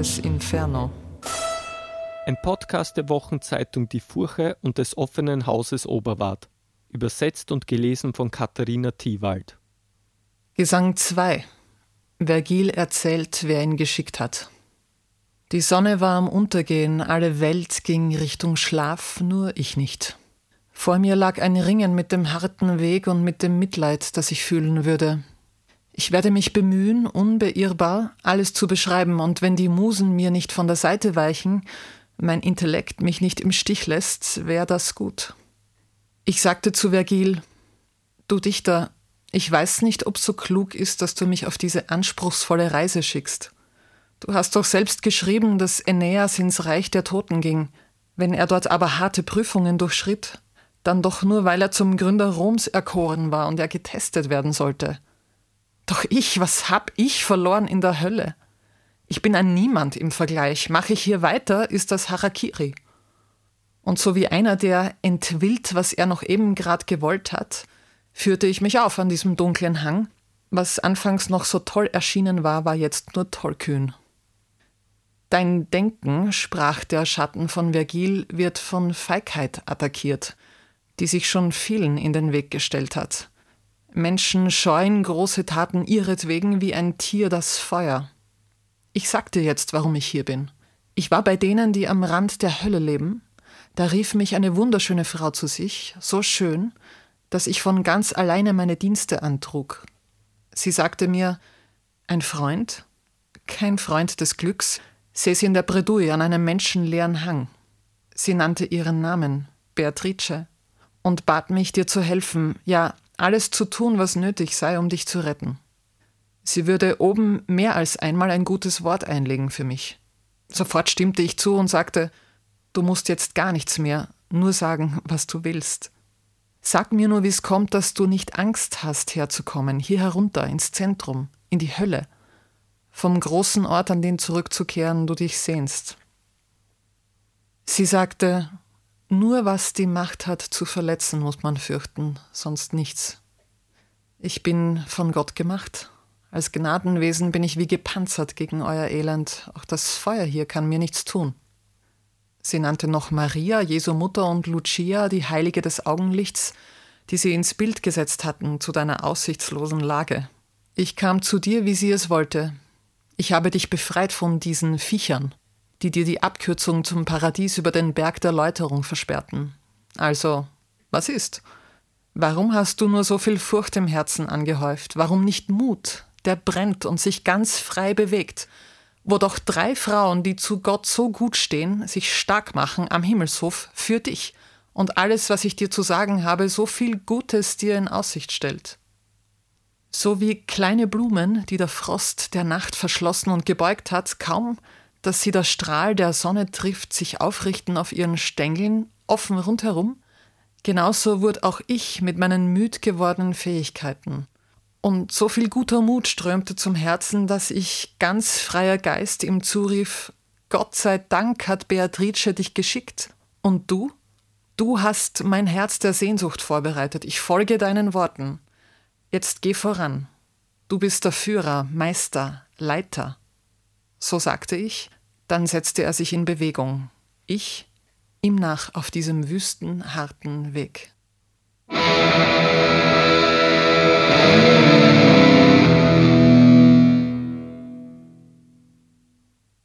Dantes Inferno. Ein Podcast der Wochenzeitung Die Furche und des offenen Hauses Oberwart. Übersetzt und gelesen von Katharina Thiewald. Gesang 2. Vergil erzählt, wer ihn geschickt hat. Die Sonne war am Untergehen, alle Welt ging Richtung Schlaf, nur ich nicht. Vor mir lag ein Ringen mit dem harten Weg und mit dem Mitleid, das ich fühlen würde. Ich werde mich bemühen, unbeirrbar alles zu beschreiben, und wenn die Musen mir nicht von der Seite weichen, mein Intellekt mich nicht im Stich lässt, wäre das gut. Ich sagte zu Vergil, du Dichter, ich weiß nicht, ob so klug ist, dass du mich auf diese anspruchsvolle Reise schickst. Du hast doch selbst geschrieben, dass Aeneas ins Reich der Toten ging. Wenn er dort aber harte Prüfungen durchschritt, dann doch nur, weil er zum Gründer Roms erkoren war und er getestet werden sollte. Doch ich, was hab ich verloren in der Hölle? Ich bin ein Niemand im Vergleich. Mache ich hier weiter, ist das Harakiri. Und so wie einer, der entwillt, was er noch eben grad gewollt hat, führte ich mich auf an diesem dunklen Hang. Was anfangs noch so toll erschienen war, war jetzt nur tollkühn. Dein Denken, sprach der Schatten von Vergil, wird von Feigheit attackiert, die sich schon vielen in den Weg gestellt hat. Menschen scheuen große Taten ihretwegen wie ein Tier das Feuer. Ich sagte jetzt, warum ich hier bin. Ich war bei denen, die am Rand der Hölle leben. Da rief mich eine wunderschöne Frau zu sich, so schön, dass ich von ganz alleine meine Dienste antrug. Sie sagte mir, ein Freund? Kein Freund des Glücks, sie in der Bredouille an einem menschenleeren Hang. Sie nannte ihren Namen, Beatrice, und bat mich, dir zu helfen, ja, alles zu tun, was nötig sei, um dich zu retten. Sie würde oben mehr als einmal ein gutes Wort einlegen für mich. Sofort stimmte ich zu und sagte, du musst jetzt gar nichts mehr, nur sagen, was du willst. Sag mir nur, wie es kommt, dass du nicht Angst hast, herzukommen, hier herunter, ins Zentrum, in die Hölle vom großen Ort, an den zurückzukehren du dich sehnst. Sie sagte, nur was die Macht hat zu verletzen, muss man fürchten, sonst nichts. Ich bin von Gott gemacht. Als Gnadenwesen bin ich wie gepanzert gegen euer Elend. Auch das Feuer hier kann mir nichts tun. Sie nannte noch Maria, Jesu Mutter, und Lucia, die Heilige des Augenlichts, die sie ins Bild gesetzt hatten zu deiner aussichtslosen Lage. Ich kam zu dir, wie sie es wollte, ich habe dich befreit von diesen Viechern, die dir die Abkürzung zum Paradies über den Berg der Läuterung versperrten. Also, was ist? Warum hast du nur so viel Furcht im Herzen angehäuft? Warum nicht Mut, der brennt und sich ganz frei bewegt? Wo doch drei Frauen, die zu Gott so gut stehen, sich stark machen am Himmelshof für dich und alles, was ich dir zu sagen habe, so viel Gutes dir in Aussicht stellt so wie kleine Blumen, die der Frost der Nacht verschlossen und gebeugt hat, kaum, dass sie der Strahl der Sonne trifft, sich aufrichten auf ihren Stängeln, offen rundherum, genauso wurde auch ich mit meinen müd gewordenen Fähigkeiten. Und so viel guter Mut strömte zum Herzen, dass ich ganz freier Geist ihm zurief, Gott sei Dank hat Beatrice dich geschickt. Und du? Du hast mein Herz der Sehnsucht vorbereitet. Ich folge deinen Worten. Jetzt geh voran. Du bist der Führer, Meister, Leiter. So sagte ich, dann setzte er sich in Bewegung. Ich ihm nach auf diesem wüsten, harten Weg.